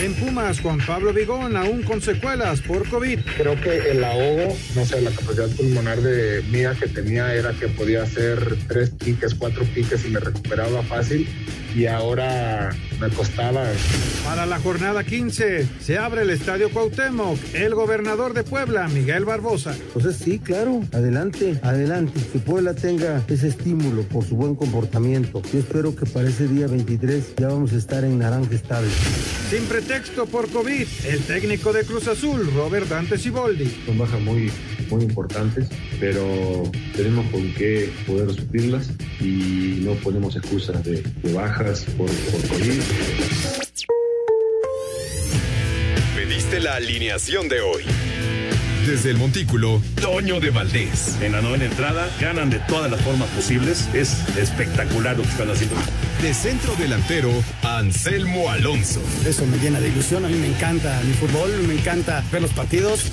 En Pumas, Juan Pablo Vigón, aún con secuelas por COVID. Creo que el ahogo, no sé, la capacidad pulmonar de mía que tenía era que podía hacer tres piques, cuatro piques y me recuperaba fácil. Y ahora me costaba. Para la jornada 15, se abre el Estadio Cuauhtémoc. El gobernador de Puebla, Miguel Barbosa. Entonces sí, claro, adelante, adelante. Que Puebla tenga ese estímulo por su buen comportamiento. Yo espero que para ese día 23 ya vamos a estar en naranja estable. Sin pretexto por COVID, el técnico de Cruz Azul, Robert Dante Siboldi. Son bajas muy, muy importantes, pero tenemos con qué poder suplirlas y no ponemos excusas de, de bajas por, por COVID. Pediste la alineación de hoy. Desde el Montículo, Toño de Valdés. En la novena entrada ganan de todas las formas posibles. Es espectacular lo que están haciendo. De centro delantero, Anselmo Alonso. Eso me llena de ilusión. A mí me encanta mi fútbol, me encanta ver los partidos.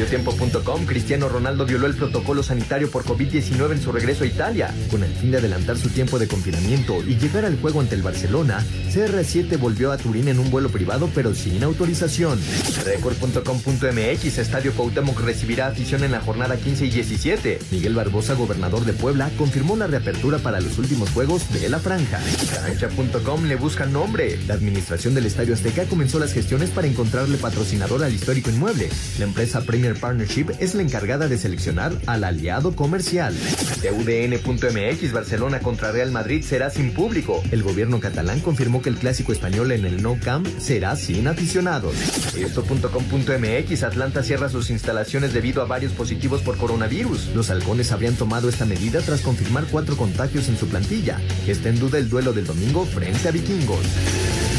Mediotiempo.com, Cristiano Ronaldo violó el protocolo sanitario por COVID-19 en su regreso a Italia. Con el fin de adelantar su tiempo de confinamiento y llegar al juego ante el Barcelona, CR7 volvió a Turín en un vuelo privado pero sin autorización. Record.com.mx, Estadio Cuauhtémoc recibirá afición en la jornada 15 y 17. Miguel Barbosa, gobernador de Puebla, confirmó la reapertura para los últimos juegos de la franja. Cancha.com le busca nombre. La administración del Estadio Azteca comenzó las gestiones para encontrarle patrocinador al histórico inmueble. La empresa Premier Partnership es la encargada de seleccionar al aliado comercial. TUDN.mx Barcelona contra Real Madrid será sin público. El gobierno catalán confirmó que el clásico español en el No Camp será sin aficionados. Esto.com.mx Atlanta cierra sus instalaciones debido a varios positivos por coronavirus. Los halcones habrían tomado esta medida tras confirmar cuatro contagios en su plantilla. Está en duda el duelo del domingo frente a Vikingos.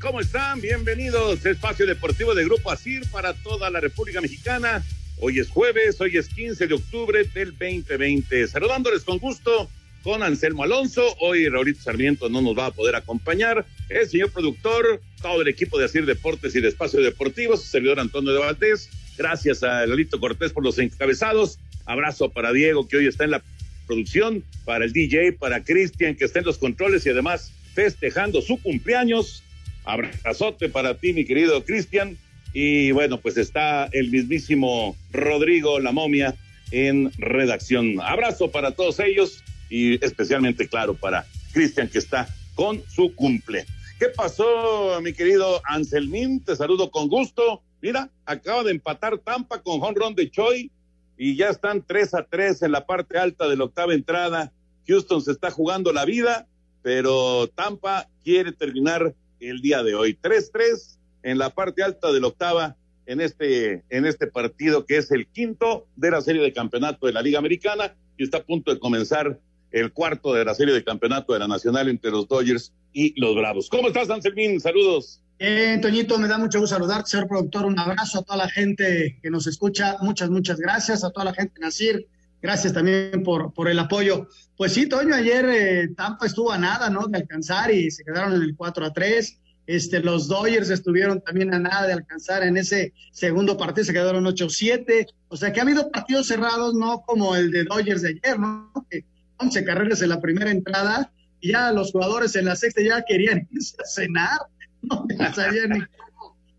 ¿Cómo están? Bienvenidos Espacio Deportivo de Grupo ASIR para toda la República Mexicana. Hoy es jueves, hoy es 15 de octubre del 2020. Saludándoles con gusto con Anselmo Alonso. Hoy Raulito Sarmiento no nos va a poder acompañar. El señor productor, todo el equipo de ASIR Deportes y de Espacio Deportivo, su servidor Antonio de Valdés. Gracias a Lolito Cortés por los encabezados. Abrazo para Diego, que hoy está en la producción, para el DJ, para Cristian, que está en los controles y además festejando su cumpleaños. Abrazote para ti, mi querido Cristian. Y bueno, pues está el mismísimo Rodrigo La Momia en redacción. Abrazo para todos ellos y especialmente, claro, para Cristian que está con su cumple. ¿Qué pasó, mi querido Anselmín? Te saludo con gusto. Mira, acaba de empatar Tampa con Honron de Choi y ya están 3 a 3 en la parte alta de la octava entrada. Houston se está jugando la vida pero Tampa quiere terminar el día de hoy. 3-3 en la parte alta de la octava en este, en este partido que es el quinto de la serie de campeonato de la Liga Americana y está a punto de comenzar el cuarto de la serie de campeonato de la Nacional entre los Dodgers y los Bravos. ¿Cómo estás, Anselmín? Saludos. Eh, Toñito, me da mucho gusto saludarte, señor productor. Un abrazo a toda la gente que nos escucha. Muchas, muchas gracias. A toda la gente Nacir, Gracias también por, por el apoyo. Pues sí, Toño, ayer eh, Tampa estuvo a nada, ¿no? De alcanzar y se quedaron en el 4 a 3. Este, los Dodgers estuvieron también a nada de alcanzar en ese segundo partido, se quedaron 8-7. O sea que ha habido partidos cerrados, no como el de Dodgers de ayer, ¿no? Que 11 carreras en la primera entrada y ya los jugadores en la sexta ya querían irse a cenar, no sabían ni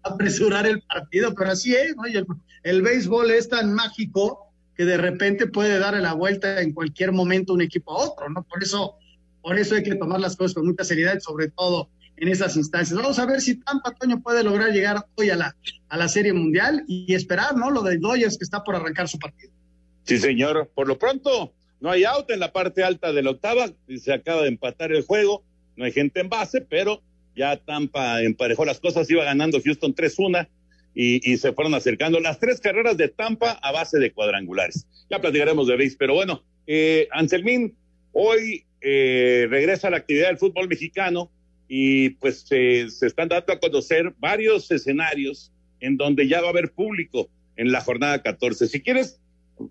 apresurar el partido, pero así es, ¿no? Y el béisbol es tan mágico que de repente puede darle la vuelta en cualquier momento un equipo a otro, ¿no? Por eso, por eso hay que tomar las cosas con mucha seriedad, sobre todo en esas instancias. Vamos a ver si Tampa Toño puede lograr llegar hoy a la, a la Serie Mundial y esperar, ¿no? Lo de Dodgers que está por arrancar su partido. Sí, señor. Por lo pronto, no hay out en la parte alta de la octava, se acaba de empatar el juego, no hay gente en base, pero ya Tampa emparejó las cosas, iba ganando Houston 3-1 y, y, se fueron acercando las tres carreras de Tampa a base de cuadrangulares. Ya platicaremos de base, pero bueno, eh, Anselmín, hoy eh, regresa a la actividad del fútbol mexicano y pues eh, se están dando a conocer varios escenarios en donde ya va a haber público en la jornada 14. Si quieres,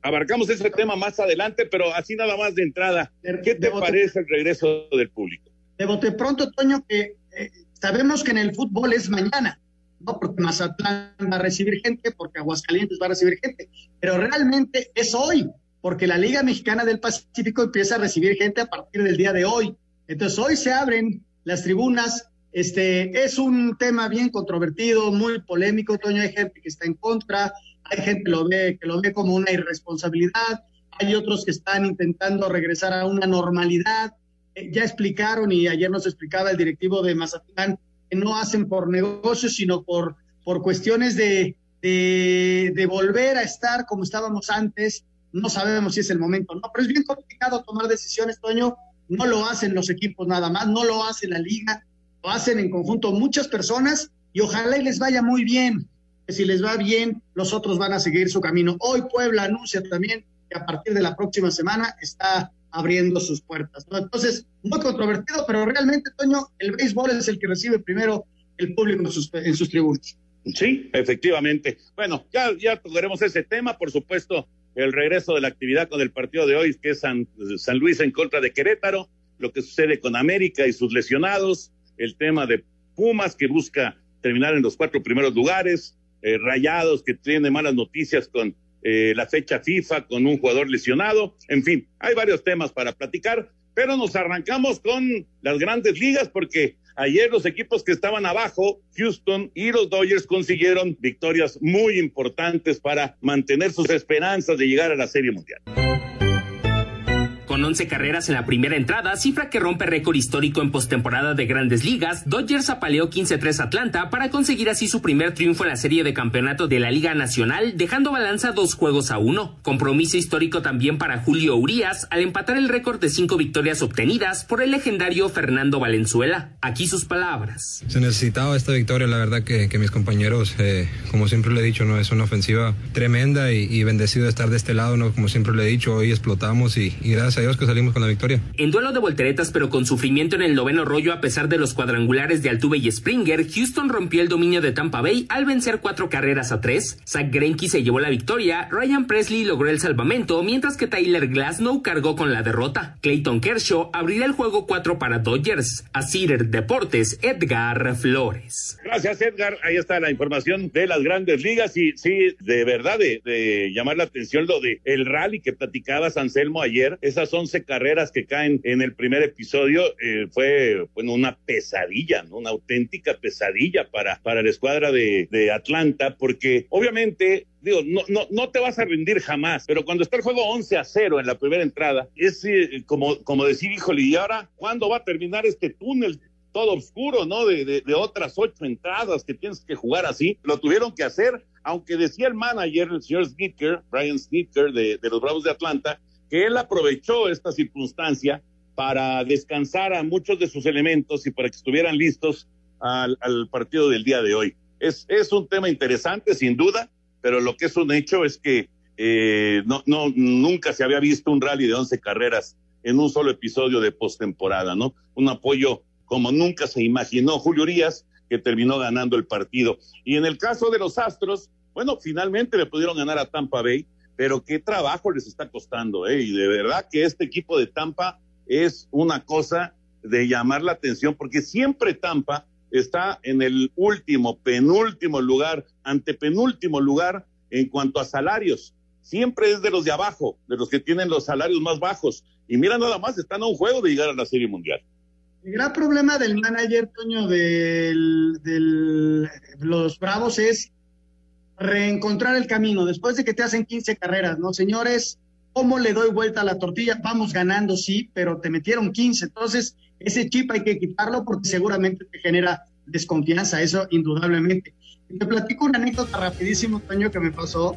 abarcamos ese tema más adelante, pero así nada más de entrada, ¿qué te parece el regreso del público? De bote pronto, Toño, que eh, sabemos que en el fútbol es mañana, ¿no? Porque Mazatlán va a recibir gente, porque Aguascalientes va a recibir gente, pero realmente es hoy, porque la Liga Mexicana del Pacífico empieza a recibir gente a partir del día de hoy. Entonces, hoy se abren las tribunas. Este es un tema bien controvertido, muy polémico, Toño. Hay gente que está en contra, hay gente que lo ve, que lo ve como una irresponsabilidad, hay otros que están intentando regresar a una normalidad. Eh, ya explicaron, y ayer nos explicaba el directivo de Mazatlán, no hacen por negocios, sino por, por cuestiones de, de, volver a estar como estábamos antes. No sabemos si es el momento, ¿no? Pero es bien complicado tomar decisiones, Toño. No lo hacen los equipos nada más, no lo hace la liga, lo hacen en conjunto muchas personas y ojalá y les vaya muy bien. Si les va bien, los otros van a seguir su camino. Hoy Puebla anuncia también que a partir de la próxima semana está abriendo sus puertas. Entonces, muy controvertido, pero realmente, Toño, el béisbol es el que recibe primero el público en sus, en tribunas. Sí, efectivamente. Bueno, ya, ya tocaremos ese tema, por supuesto, el regreso de la actividad con el partido de hoy, que es San, San Luis en contra de Querétaro, lo que sucede con América y sus lesionados, el tema de Pumas que busca terminar en los cuatro primeros lugares, eh, Rayados que tiene malas noticias con eh, la fecha FIFA, con un jugador lesionado, en fin, hay varios temas para platicar, pero nos arrancamos con las grandes ligas porque ayer los equipos que estaban abajo, Houston y los Dodgers consiguieron victorias muy importantes para mantener sus esperanzas de llegar a la Serie Mundial. Con 11 carreras en la primera entrada, cifra que rompe récord histórico en postemporada de grandes ligas, Dodgers apaleó 15-3 Atlanta para conseguir así su primer triunfo en la serie de campeonato de la Liga Nacional, dejando balanza dos juegos a uno. Compromiso histórico también para Julio Urias al empatar el récord de cinco victorias obtenidas por el legendario Fernando Valenzuela. Aquí sus palabras. Se necesitaba esta victoria, la verdad que, mis compañeros, eh, como siempre le he dicho, no es una ofensiva tremenda y, bendecido de estar de este lado, no como siempre le he dicho, hoy explotamos y, y gracias a Dios que salimos con la victoria. En duelo de volteretas, pero con sufrimiento en el noveno rollo a pesar de los cuadrangulares de Altuve y Springer, Houston rompió el dominio de Tampa Bay al vencer cuatro carreras a tres. Zach Greinke se llevó la victoria, Ryan Presley logró el salvamento, mientras que Tyler Glasnow cargó con la derrota. Clayton Kershaw abrirá el juego 4 para Dodgers. A Cider Deportes, Edgar Flores. Gracias, Edgar. Ahí está la información de las grandes ligas y sí, de verdad, de, de llamar la atención lo de el rally que platicabas, Anselmo, ayer. Esas 11 carreras que caen en el primer episodio eh, fue bueno, una pesadilla, ¿no? una auténtica pesadilla para, para la escuadra de, de Atlanta, porque obviamente digo, no, no, no te vas a rendir jamás, pero cuando está el juego 11 a 0 en la primera entrada, es eh, como, como decir, híjole, ¿y ahora cuándo va a terminar este túnel? todo oscuro, ¿no? De, de, de, otras ocho entradas que tienes que jugar así. Lo tuvieron que hacer, aunque decía el manager, el señor Snitker, Brian Snitker de, de los Bravos de Atlanta, él aprovechó esta circunstancia para descansar a muchos de sus elementos y para que estuvieran listos al, partido del día de hoy. Es, es, un tema interesante, sin duda, pero lo que es un hecho es que eh, no, nunca se había visto un rally de 11 carreras en un solo episodio de postemporada, ¿no? Un apoyo como nunca se imaginó Julio Urias, que terminó ganando el partido. Y en el caso de los Astros, bueno, finalmente le pudieron ganar a Tampa Bay, pero qué trabajo les está costando, ¿eh? Y de verdad que este equipo de Tampa es una cosa de llamar la atención, porque siempre Tampa está en el último, penúltimo lugar, antepenúltimo lugar en cuanto a salarios. Siempre es de los de abajo, de los que tienen los salarios más bajos. Y mira nada más, están a un juego de llegar a la Serie Mundial. El gran problema del manager, Toño, de los Bravos es reencontrar el camino después de que te hacen 15 carreras, ¿no? Señores, ¿cómo le doy vuelta a la tortilla? Vamos ganando, sí, pero te metieron 15. Entonces, ese chip hay que quitarlo porque seguramente te genera desconfianza, eso indudablemente. Te platico una anécdota rapidísimo, Toño, que me pasó.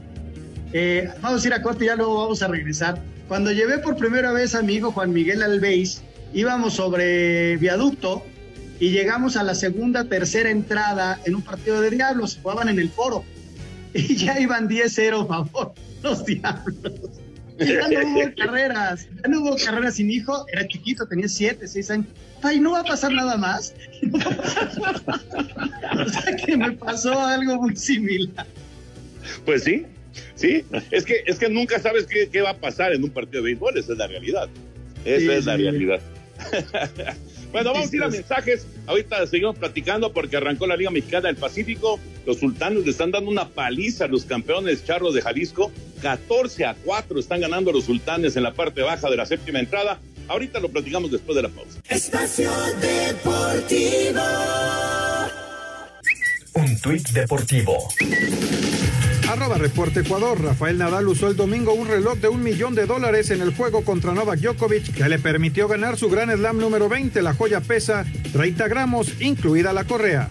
Eh, vamos a ir a corte y ya luego vamos a regresar. Cuando llevé por primera vez a mi hijo Juan Miguel Albeis, íbamos sobre viaducto y llegamos a la segunda, tercera entrada en un partido de diablos, jugaban en el foro y ya iban 10-0 a favor los diablos. ya no hubo carreras, ya no hubo carreras sin hijo, era chiquito, tenía 7, 6 años. Ay, no va a pasar nada más. o sea que me pasó algo muy similar. Pues sí, sí, es que, es que nunca sabes qué, qué va a pasar en un partido de béisbol, esa es la realidad. Esa Sí, es la sí. realidad. Bueno, vamos a ir a mensajes. Ahorita seguimos platicando porque arrancó la Liga Mexicana del Pacífico. Los sultanes le están dando una paliza a los campeones charros de Jalisco. 14 a 4 están ganando los sultanes en la parte baja de la séptima entrada. Ahorita lo platicamos después de la pausa. Espacio Deportivo. Un tuit deportivo. Arroba Reporte Ecuador. Rafael Nadal usó el domingo un reloj de un millón de dólares en el juego contra Novak Djokovic que le permitió ganar su Gran Slam número 20. La joya pesa 30 gramos, incluida la correa.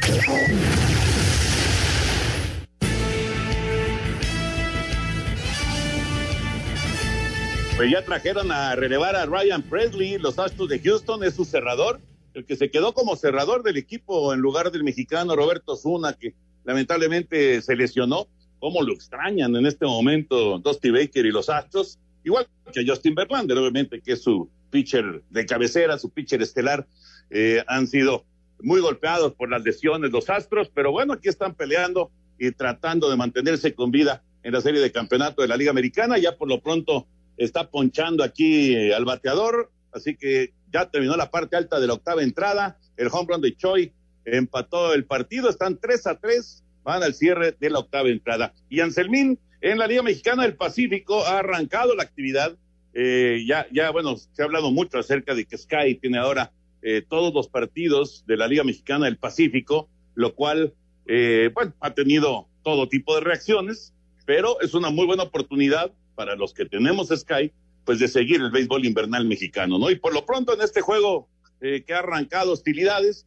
Pues ya trajeron a relevar a Ryan Presley, los Astros de Houston, es su cerrador, el que se quedó como cerrador del equipo en lugar del mexicano Roberto Zuna, que lamentablemente se lesionó. ¿Cómo lo extrañan en este momento Dusty Baker y los Astros? Igual que Justin Verlander, obviamente, que es su pitcher de cabecera, su pitcher estelar, eh, han sido muy golpeados por las lesiones los Astros, pero bueno, aquí están peleando y tratando de mantenerse con vida en la serie de campeonato de la Liga Americana. Ya por lo pronto está ponchando aquí eh, al bateador, así que ya terminó la parte alta de la octava entrada. El home run de Choi empató el partido, están 3 a 3, van al cierre de la octava entrada. Y Anselmín, en la Liga Mexicana del Pacífico, ha arrancado la actividad. Eh, ya, ya, bueno, se ha hablado mucho acerca de que Sky tiene ahora eh, todos los partidos de la Liga Mexicana del Pacífico, lo cual, eh, bueno, ha tenido todo tipo de reacciones, pero es una muy buena oportunidad para los que tenemos Sky, pues de seguir el béisbol invernal mexicano, ¿no? Y por lo pronto en este juego eh, que ha arrancado hostilidades,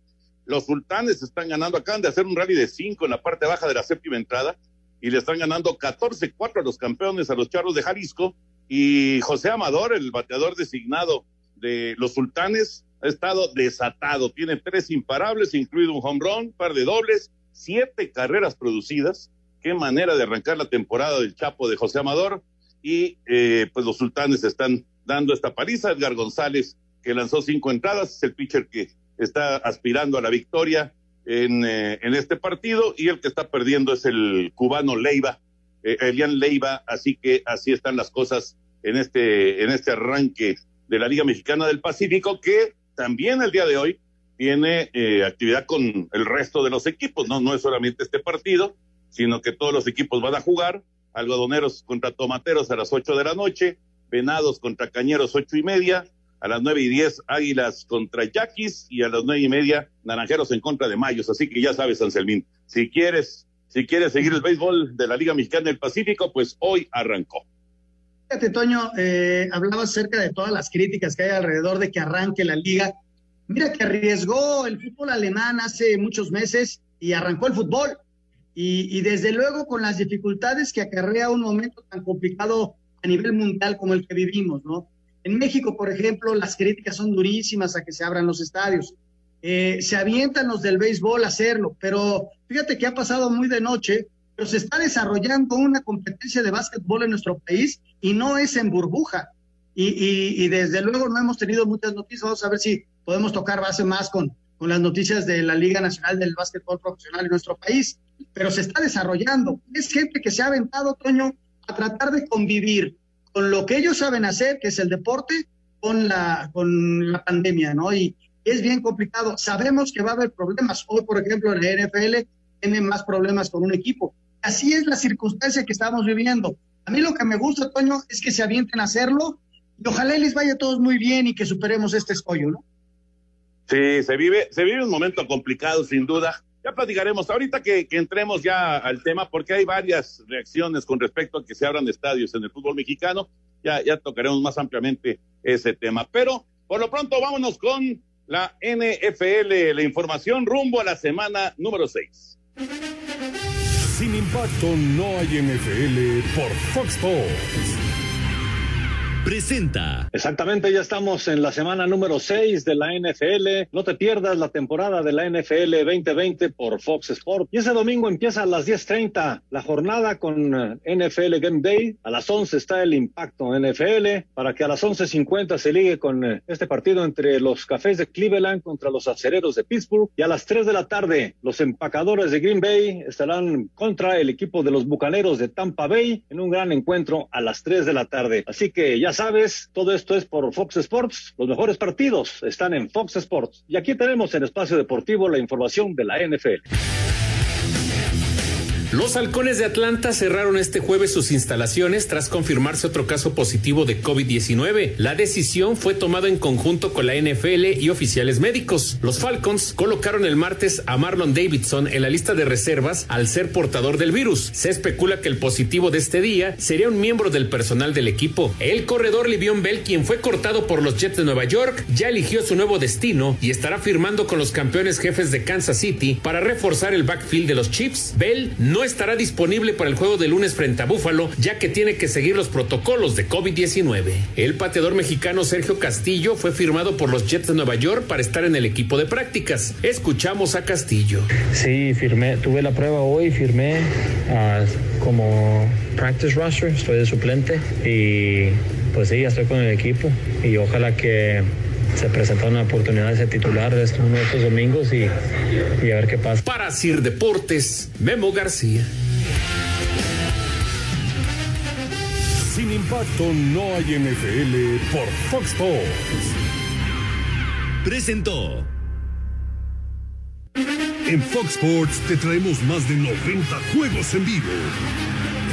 los sultanes están ganando, acaban de hacer un rally de cinco en la parte baja de la séptima entrada y le están ganando 14-4 a los campeones, a los charros de Jalisco. Y José Amador, el bateador designado de los sultanes, ha estado desatado. Tiene tres imparables, incluido un home run, par de dobles, siete carreras producidas. Qué manera de arrancar la temporada del Chapo de José Amador. Y eh, pues los sultanes están dando esta paliza. Edgar González, que lanzó cinco entradas, es el pitcher que está aspirando a la victoria en, eh, en este partido. Y el que está perdiendo es el cubano Leiva, eh, Elian Leiva. Así que así están las cosas en este, en este arranque de la Liga Mexicana del Pacífico, que también el día de hoy tiene eh, actividad con el resto de los equipos, ¿no? No es solamente este partido, sino que todos los equipos van a jugar, algodoneros contra tomateros a las ocho de la noche, venados contra cañeros ocho y media, a las nueve y diez águilas contra yaquis y a las nueve y media naranjeros en contra de mayos, así que ya sabes, Anselmín, si quieres, si quieres seguir el béisbol de la Liga Mexicana del Pacífico, pues hoy arrancó. Fíjate, Toño, eh, hablaba acerca de todas las críticas que hay alrededor de que arranque la liga. Mira que arriesgó el fútbol alemán hace muchos meses y arrancó el fútbol. Y, y desde luego con las dificultades que acarrea un momento tan complicado a nivel mundial como el que vivimos, ¿no? En México, por ejemplo, las críticas son durísimas a que se abran los estadios. Eh, se avientan los del béisbol a hacerlo, pero fíjate que ha pasado muy de noche, pero se está desarrollando una competencia de básquetbol en nuestro país y no es en burbuja. Y, desde luego no hemos tenido muchas noticias. Vamos a ver si podemos tocar base más con, con las noticias de la Liga Nacional del Básquetbol Profesional en nuestro país. Pero se está desarrollando. Es gente que se ha aventado, Toño, a tratar de convivir con lo que ellos saben hacer, que es el deporte, con la, con la pandemia, ¿no? Y es bien complicado. Sabemos que va a haber problemas. Hoy, por ejemplo, en la NFL tiene más problemas con un equipo. Así es la circunstancia que estamos viviendo. A mí lo que me gusta, Toño, es que se avienten a hacerlo y ojalá les vaya a todos muy bien y que superemos este escollo, ¿no? Sí, se vive, se vive un momento complicado, sin duda. Ya platicaremos. Ahorita que, que, entremos ya al tema, porque hay varias reacciones con respecto a que se abran estadios en el fútbol mexicano, ya, ya tocaremos más ampliamente ese tema. Pero por lo pronto, vámonos con la NFL, la información rumbo a la semana número 6. Sin impacto no hay NFL por Fox Sports presenta. Exactamente, ya estamos en la semana número 6 de la NFL. No te pierdas la temporada de la NFL 2020 por Fox Sports. Y ese domingo empieza a las 10:30 la jornada con eh, NFL Game Day. A las 11 está el Impacto NFL para que a las 11:50 se ligue con eh, este partido entre los Cafés de Cleveland contra los Acereros de Pittsburgh. Y a las 3 de la tarde los empacadores de Green Bay estarán contra el equipo de los Bucaneros de Tampa Bay en un gran encuentro a las 3 de la tarde. Así que ya sabes, todo esto es por Fox Sports. Los mejores partidos están en Fox Sports. Y aquí tenemos en Espacio Deportivo la información de la NFL. Los halcones de Atlanta cerraron este jueves sus instalaciones tras confirmarse otro caso positivo de COVID-19. La decisión fue tomada en conjunto con la NFL y oficiales médicos. Los Falcons colocaron el martes a Marlon Davidson en la lista de reservas al ser portador del virus. Se especula que el positivo de este día sería un miembro del personal del equipo. El corredor Livion Bell, quien fue cortado por los Jets de Nueva York, ya eligió su nuevo destino y estará firmando con los campeones jefes de Kansas City para reforzar el backfield de los Chiefs. Bell no no estará disponible para el juego de lunes frente a Búfalo, ya que tiene que seguir los protocolos de COVID-19. El pateador mexicano Sergio Castillo fue firmado por los Jets de Nueva York para estar en el equipo de prácticas. Escuchamos a Castillo. Sí, firmé, tuve la prueba hoy, firmé uh, como practice roster, estoy de suplente y pues sí, ya estoy con el equipo y ojalá que se presenta una oportunidad de ser titular de uno de estos domingos y, y a ver qué pasa. Para Sir Deportes, Memo García. Sin impacto no hay NFL por Fox Sports. Presentó. En Fox Sports te traemos más de 90 juegos en vivo.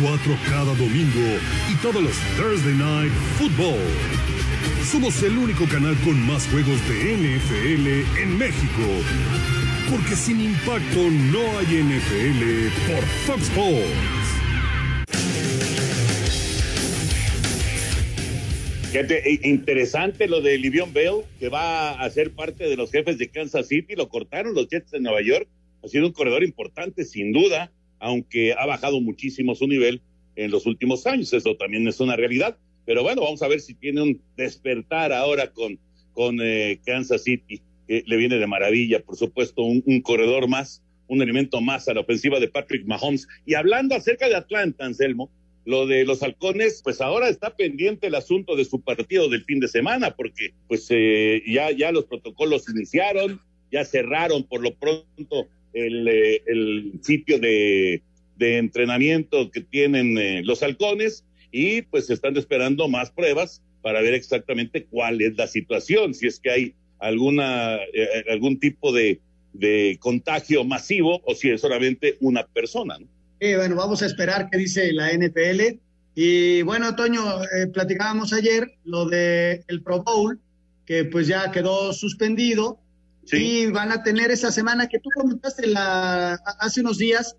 Cuatro cada domingo y todos los Thursday Night Football somos el único canal con más juegos de NFL en México. Porque sin impacto no hay NFL por Fox Sports. Fíjate, interesante lo de Livion Bell, que va a ser parte de los jefes de Kansas City. Lo cortaron los Jets de Nueva York. Ha sido un corredor importante, sin duda, aunque ha bajado muchísimo su nivel en los últimos años. Eso también es una realidad. Pero bueno, vamos a ver si tiene un despertar ahora con, con eh, Kansas City, que le viene de maravilla, por supuesto, un, corredor más, un elemento más a la ofensiva de Patrick Mahomes. Y hablando acerca de Atlanta, Anselmo, lo de los halcones, pues ahora está pendiente el asunto de su partido del fin de semana, porque pues eh, ya, ya los protocolos iniciaron, ya cerraron por lo pronto el, eh, el sitio de, de, entrenamiento que tienen eh, los halcones y pues están esperando más pruebas para ver exactamente cuál es la situación, si es que hay alguna eh, algún tipo de, de, contagio masivo o si es solamente una persona. ¿no? Eh, bueno, vamos a esperar qué dice la NPL. Y bueno, Toño, eh, platicábamos ayer lo de el Pro Bowl, que pues ya quedó suspendido. Sí. Y van a tener esa semana que tú comentaste la, hace unos días,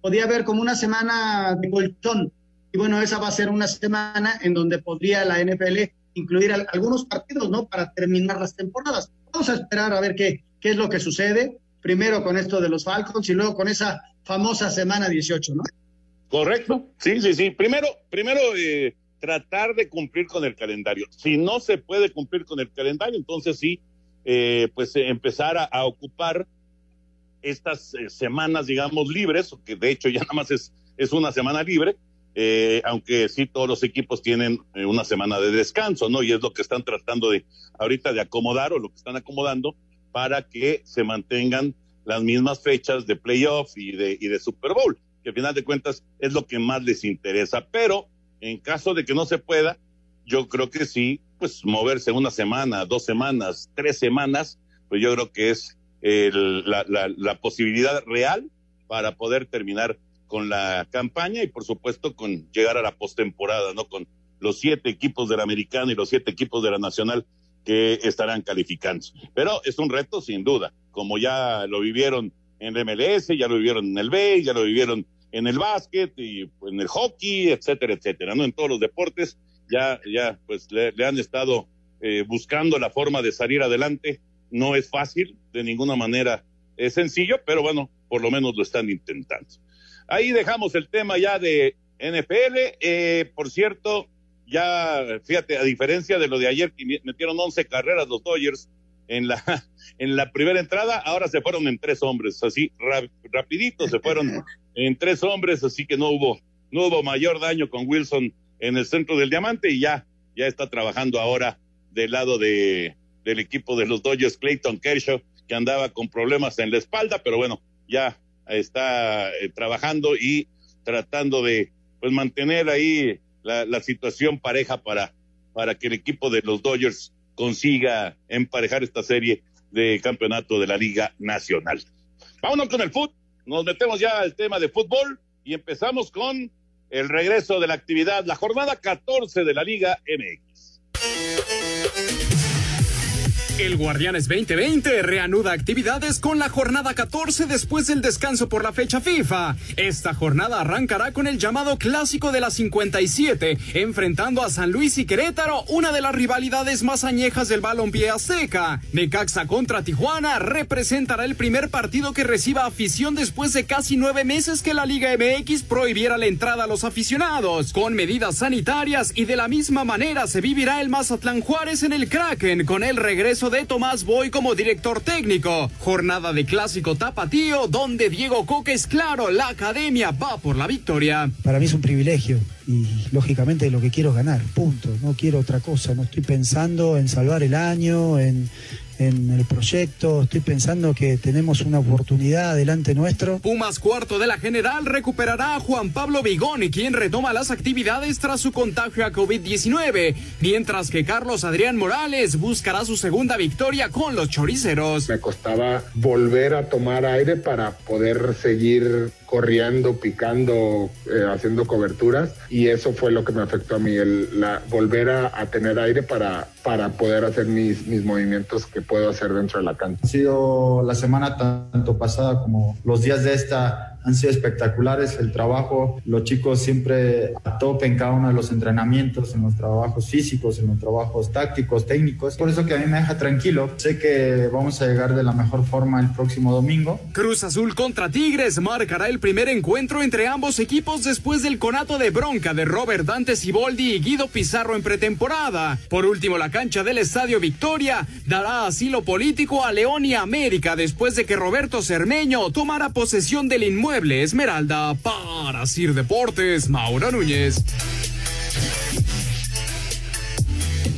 podía haber como una semana de colchón y bueno, esa va a ser una semana en donde podría la NFL incluir al, algunos partidos, ¿no? Para terminar las temporadas. Vamos a esperar a ver qué, qué es lo que sucede, primero con esto de los Falcons y luego con esa famosa semana 18, ¿no? Correcto, sí, sí, sí. Primero, primero eh, tratar de cumplir con el calendario. Si no se puede cumplir con el calendario, entonces sí, eh, pues eh, empezar a, a, ocupar estas eh, semanas, digamos, libres, que de hecho ya nada más es, es una semana libre, eh, aunque sí todos los equipos tienen eh, una semana de descanso, ¿no? Y es lo que están tratando de ahorita de acomodar o lo que están acomodando para que se mantengan las mismas fechas de playoff y de, y de Super Bowl, que al final de cuentas es lo que más les interesa. Pero en caso de que no se pueda, yo creo que sí, pues moverse una semana, dos semanas, tres semanas, pues yo creo que es el, la, la, la posibilidad real para poder terminar con la campaña y por supuesto con llegar a la postemporada, ¿no? Con los siete equipos de la americana y los siete equipos de la nacional que estarán calificando. Pero es un reto sin duda, como ya lo vivieron en el MLS, ya lo vivieron en el B, ya lo vivieron en el básquet y en el hockey, etcétera, etcétera, ¿no? En todos los deportes ya, ya, pues le, le han estado eh, buscando la forma de salir adelante. No es fácil, de ninguna manera es sencillo, pero bueno, por lo menos lo están intentando. Ahí dejamos el tema ya de NFL. Eh, por cierto, ya, fíjate, a diferencia de lo de ayer, que metieron 11 carreras los Dodgers en la, en la primera entrada, ahora se fueron en tres hombres, así rap, rapidito se fueron en tres hombres, así que no hubo, no hubo mayor daño con Wilson en el centro del diamante y ya, ya está trabajando ahora del lado de, del equipo de los Dodgers, Clayton Kershaw, que andaba con problemas en la espalda, pero bueno, ya está eh, trabajando y tratando de pues mantener ahí la, la, situación pareja para, para que el equipo de los Dodgers consiga emparejar esta serie de campeonato de la Liga Nacional. Vámonos con el fútbol, nos metemos ya al tema de fútbol y empezamos con el regreso de la actividad, la jornada 14 de la Liga MX. El Guardianes 2020 reanuda actividades con la jornada 14 después del descanso por la fecha FIFA. Esta jornada arrancará con el llamado Clásico de la 57, enfrentando a San Luis y Querétaro, una de las rivalidades más añejas del balompié azteca. Necaxa contra Tijuana representará el primer partido que reciba afición después de casi nueve meses que la Liga MX prohibiera la entrada a los aficionados. Con medidas sanitarias y de la misma manera se vivirá el Mazatlán Juárez en el Kraken con el regreso de Tomás Boy como director técnico. Jornada de clásico tapatío donde Diego Coque es claro, la academia va por la victoria. Para mí es un privilegio y lógicamente lo que quiero es ganar, punto. No quiero otra cosa, no estoy pensando en salvar el año, en, en el proyecto. Estoy pensando que tenemos una oportunidad delante nuestro. Pumas cuarto de la general recuperará a Juan Pablo Vigón, quien retoma las actividades tras su contagio a COVID-19, mientras que Carlos Adrián Morales buscará su segunda victoria con los choriceros. Me costaba volver a tomar aire para poder seguir corriendo, picando, eh, haciendo coberturas y eso fue lo que me afectó a mí, el, la, volver a, a, tener aire para, para poder hacer mis, mis movimientos que puedo hacer dentro de la cancha. Ha sido la semana tanto pasada como los días de esta han sido espectaculares el trabajo, los chicos siempre a tope en cada uno de los entrenamientos, en los trabajos físicos, en los trabajos tácticos, técnicos. Por eso que a mí me deja tranquilo. Sé que vamos a llegar de la mejor forma el próximo domingo. Cruz Azul contra Tigres marcará el primer encuentro entre ambos equipos después del conato de bronca de Robert Dante Siboldi y Guido Pizarro en pretemporada. Por último, la cancha del Estadio Victoria dará asilo político a León y América después de que Roberto Cermeño tomara posesión del inmueble Mueble Esmeralda para Sir Deportes, Mauro Núñez.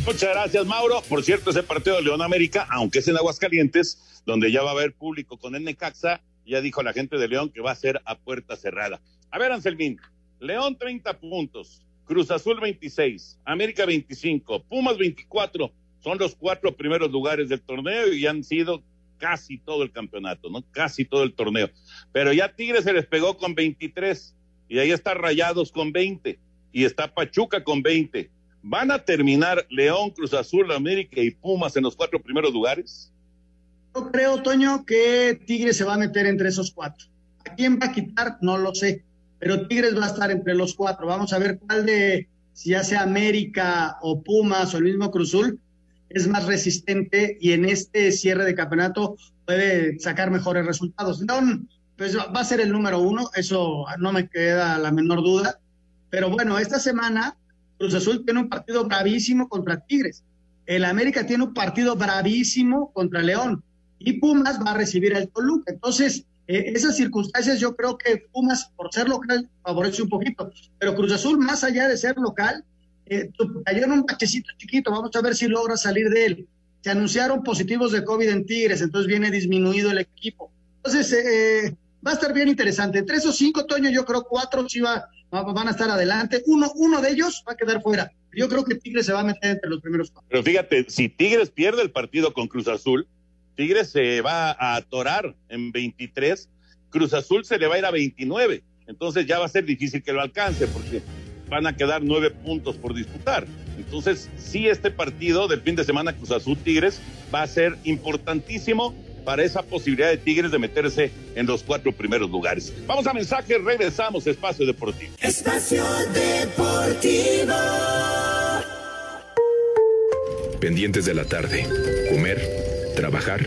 Muchas gracias, Mauro. Por cierto, ese partido de León América, aunque es en Aguascalientes, donde ya va a haber público con el Necaxa, ya dijo la gente de León que va a ser a puerta cerrada. A ver, Anselmín, León 30 puntos, Cruz Azul 26, América 25, Pumas 24, son los cuatro primeros lugares del torneo y han sido casi todo el campeonato, ¿no? Casi todo el torneo. Pero ya Tigres se les pegó con 23 y ahí está Rayados con 20 y está Pachuca con 20. ¿Van a terminar León, Cruz Azul, América y Pumas en los cuatro primeros lugares? Yo creo, Toño, que Tigres se va a meter entre esos cuatro. ¿A quién va a quitar? No lo sé, pero Tigres va a estar entre los cuatro. Vamos a ver cuál de, si ya sea América o Pumas o el mismo Cruz Azul, es más resistente y en este cierre de campeonato puede sacar mejores resultados. León, pues va a ser el número uno, eso no me queda la menor duda. Pero bueno, esta semana Cruz Azul tiene un partido bravísimo contra Tigres. El América tiene un partido bravísimo contra León. Y Pumas va a recibir al Toluca. Entonces, eh, esas circunstancias yo creo que Pumas, por ser local, favorece un poquito. Pero Cruz Azul, más allá de ser local, eh, cayó en un bachecito chiquito, vamos a ver si logra salir de él. Se anunciaron positivos de COVID en Tigres, entonces viene disminuido el equipo. Entonces, eh, va a estar bien interesante. Entre esos cinco, Toño, yo creo cuatro sí va, van a estar adelante. Uno, uno de ellos va a quedar fuera. Yo creo que Tigres se va a meter entre los primeros cuatro. Pero fíjate, si Tigres pierde el partido con Cruz Azul, Tigres se va a atorar en 23, Cruz Azul se le va a ir a 29. Entonces ya va a ser difícil que lo alcance, porque van a quedar nueve puntos por disputar. Entonces, sí, este partido del fin de semana Cruz Azul Tigres va a ser importantísimo para esa posibilidad de Tigres de meterse en los cuatro primeros lugares. Vamos a mensajes, regresamos, Espacio Deportivo. Espacio Deportivo. Pendientes de la tarde. Comer, trabajar.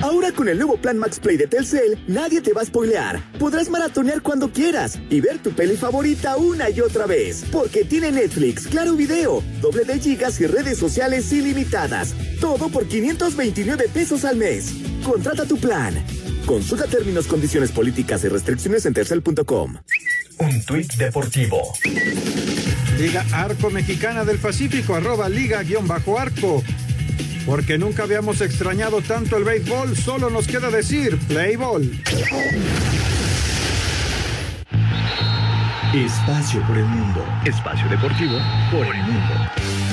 Ahora con el nuevo plan Max Play de Telcel, nadie te va a spoilear. Podrás maratonear cuando quieras y ver tu peli favorita una y otra vez. Porque tiene Netflix, Claro Video, doble de gigas y redes sociales ilimitadas. Todo por 529 pesos al mes. Contrata tu plan. Consulta términos, condiciones políticas y restricciones en telcel.com. Un tuit deportivo. Liga Arco Mexicana del Pacífico, arroba liga-arco. Porque nunca habíamos extrañado tanto el béisbol, solo nos queda decir play ball. Espacio por el mundo. Espacio deportivo por el mundo.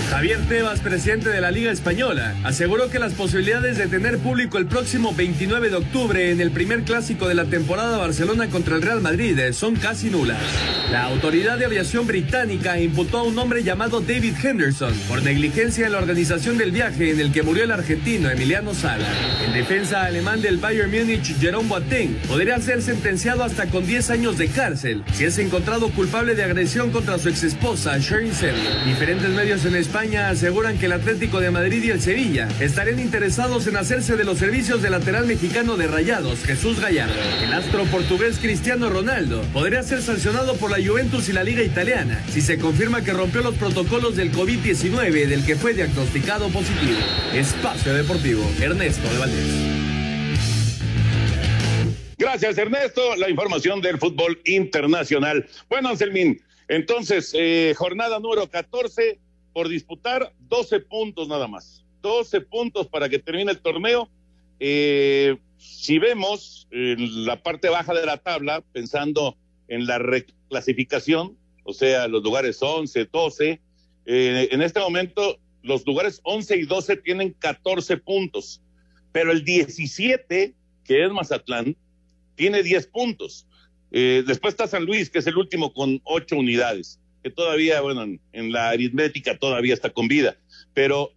Javier Tebas, presidente de la Liga Española, aseguró que las posibilidades de tener público el próximo 29 de octubre en el primer clásico de la temporada Barcelona contra el Real Madrid son casi nulas. La autoridad de aviación británica imputó a un hombre llamado David Henderson por negligencia en la organización del viaje en el que murió el argentino Emiliano Sala. El defensa alemán del Bayern Múnich, Jerome Boateng, podría ser sentenciado hasta con 10 años de cárcel si es encontrado culpable de agresión contra su exesposa, Sharon Seller. Diferentes medios en España aseguran que el Atlético de Madrid y el Sevilla estarían interesados en hacerse de los servicios del lateral mexicano de Rayados, Jesús Gallardo. El astro portugués Cristiano Ronaldo podría ser sancionado por la Juventus y la Liga Italiana si se confirma que rompió los protocolos del COVID-19 del que fue diagnosticado positivo. Espacio Deportivo, Ernesto de Valdés. Gracias, Ernesto. La información del fútbol internacional. Bueno, Anselmín, entonces, eh, jornada número 14 por disputar, 12 puntos nada más. 12 puntos para que termine el torneo. Eh, si vemos en la parte baja de la tabla, pensando en la reclasificación, o sea, los lugares 11, 12, eh, en este momento los lugares 11 y 12 tienen 14 puntos, pero el 17, que es Mazatlán, tiene 10 puntos. Eh, después está San Luis, que es el último con 8 unidades, que todavía, bueno, en, en, la aritmética todavía está con vida. Pero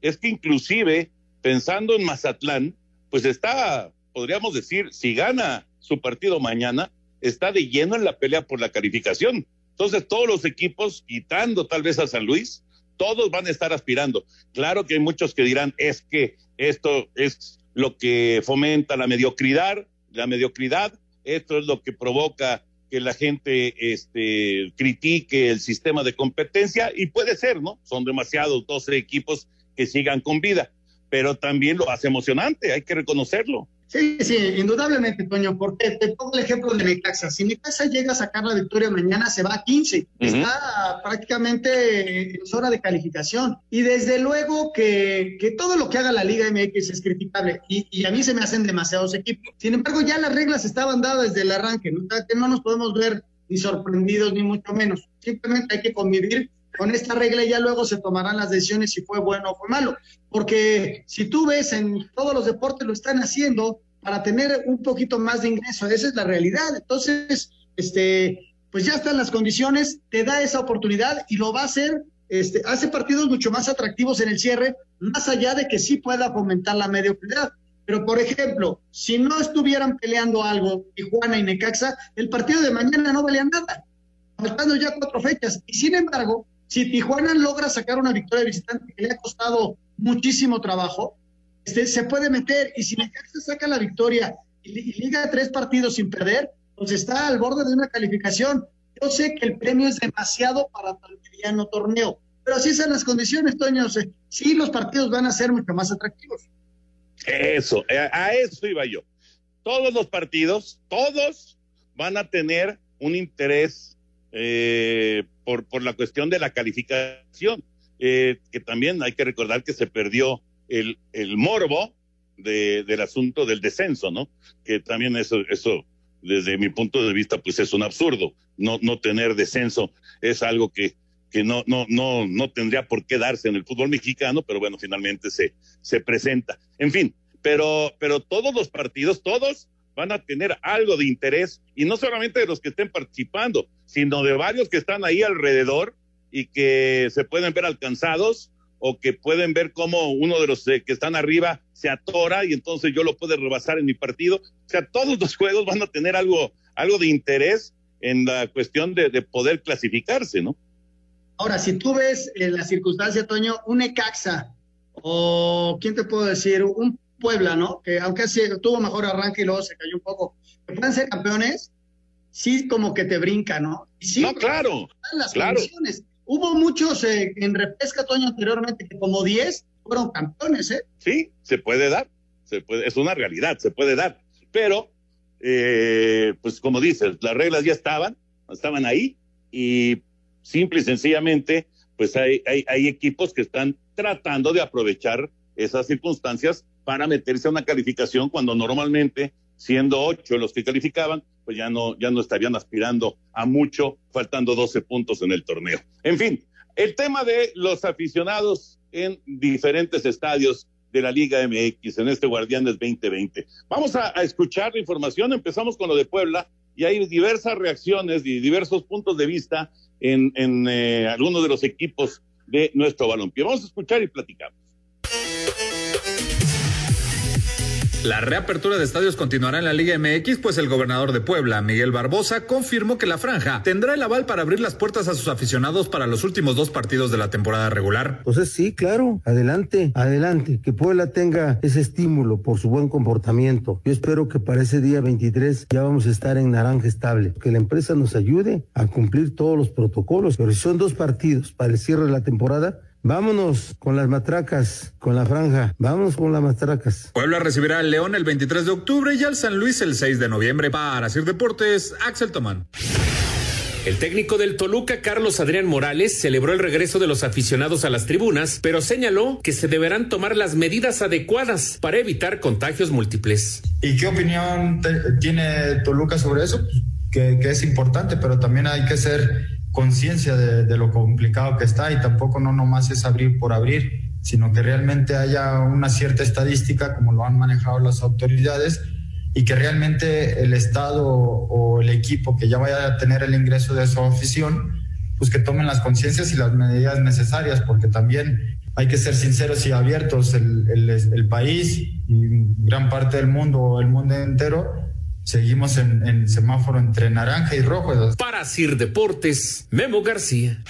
es que inclusive, pensando en Mazatlán, pues está, podríamos decir, si gana su partido mañana, está de lleno en la pelea por la calificación. Entonces, todos los equipos, quitando tal vez a San Luis, todos van a estar aspirando. Claro que hay muchos que dirán, es que esto es lo que fomenta la mediocridad, la mediocridad, esto es lo que provoca que la gente este, critique el sistema de competencia y puede ser, ¿no? Son demasiados 12 equipos que sigan con vida, pero también lo hace emocionante, hay que reconocerlo. Sí, sí, indudablemente, Toño, porque te pongo el ejemplo de Necaxa. Si Necaxa llega a sacar la victoria mañana, se va a 15. Uh -huh. Está prácticamente en zona de calificación. Y desde luego que, que, todo lo que haga la Liga MX es criticable. Y, y, a mí se me hacen demasiados equipos. Sin embargo, ya las reglas estaban dadas desde el arranque. ¿no? Que no nos podemos ver ni sorprendidos, ni mucho menos. Simplemente hay que convivir con esta regla ya luego se tomarán las decisiones si fue bueno o fue malo. Porque si tú ves en todos los deportes lo están haciendo para tener un poquito más de ingreso, esa es la realidad. Entonces, este, pues ya están las condiciones, te da esa oportunidad y lo va a hacer, este, hace partidos mucho más atractivos en el cierre, más allá de que sí pueda fomentar la mediocridad. Pero, por ejemplo, si no estuvieran peleando algo Tijuana y Necaxa, el partido de mañana no valía nada, faltando ya cuatro fechas. Y sin embargo, si Tijuana logra sacar una victoria visitante que le ha costado muchísimo trabajo, este, se puede meter. Y si Necaxa saca la victoria y, y liga tres partidos sin perder, pues está al borde de una calificación. Yo sé que el premio es demasiado para tal mediano torneo, pero así son las condiciones, Toño. Sí, los partidos van a ser mucho más atractivos. Eso, a eso iba yo. Todos los partidos, todos van a tener un interés eh, por, por la cuestión de la calificación, eh, que también hay que recordar que se perdió el, el morbo de, del asunto del descenso, ¿no? Que también eso, eso, desde mi punto de vista, pues es un absurdo. No, no tener descenso es algo que, que no, no, no, no tendría por qué darse en el fútbol mexicano, pero bueno, finalmente se, se presenta. En fin, pero, pero todos los partidos, todos van a tener algo de interés, y no solamente de los que estén participando, sino de varios que están ahí alrededor y que se pueden ver alcanzados o que pueden ver cómo uno de los eh, que están arriba se atora y entonces yo lo puedo rebasar en mi partido. O sea, todos los juegos van a tener algo, algo de interés en la cuestión de, de poder clasificarse, ¿no? Ahora, si tú ves en la circunstancia, Toño, un Ecaxa o, ¿quién te puedo decir? Un Puebla, ¿no? Que aunque sí, tuvo mejor arranque y luego se cayó un poco, que puedan ser campeones, sí como que te brinca, ¿no? Y sí, no, claro, las claro. condiciones. Hubo muchos eh, en repesca, Toño, anteriormente, que como 10 fueron campeones, ¿eh? Sí, se puede dar, se puede, es una realidad, se puede dar, pero, eh, pues como dices, las reglas ya estaban, estaban ahí, y simple y sencillamente, pues hay, hay, hay equipos que están tratando de aprovechar esas circunstancias para meterse a una calificación cuando normalmente, siendo ocho los que calificaban, pues ya no, ya no estarían aspirando a mucho, faltando 12 puntos en el torneo. En fin, el tema de los aficionados en diferentes estadios de la Liga MX en este Guardianes 2020. Vamos a, escuchar la información, empezamos con lo de Puebla y hay diversas reacciones y diversos puntos de vista en, en eh, algunos de los equipos de nuestro balompié. Vamos a escuchar y platicamos. La reapertura de estadios continuará en la Liga MX, pues el gobernador de Puebla, Miguel Barbosa, confirmó que la franja tendrá el aval para abrir las puertas a sus aficionados para los últimos dos partidos de la temporada regular. Pues sí, claro, adelante, adelante, que Puebla tenga ese estímulo por su buen comportamiento. Yo espero que para ese día 23 ya vamos a estar en naranja estable, que la empresa nos ayude a cumplir todos los protocolos, pero si son dos partidos para el cierre de la temporada, Vámonos con las matracas, con la franja. Vámonos con las matracas. Puebla recibirá al León el 23 de octubre y al San Luis el 6 de noviembre. Para Sir Deportes, Axel Tomán. El técnico del Toluca, Carlos Adrián Morales, celebró el regreso de los aficionados a las tribunas, pero señaló que se deberán tomar las medidas adecuadas para evitar contagios múltiples. ¿Y qué opinión tiene Toluca sobre eso? Que, que es importante, pero también hay que ser conciencia de, lo complicado que está y tampoco no nomás es abrir por abrir, sino que realmente haya una cierta estadística como lo han manejado las autoridades y que realmente el Estado o el equipo que ya vaya a tener el ingreso de su afición, pues que tomen las conciencias y las medidas necesarias, porque también hay que ser sinceros y abiertos, el, el, el país y gran parte del mundo, el mundo entero, seguimos en, en, semáforo entre naranja y rojo. Para Sir Deportes, Memo García.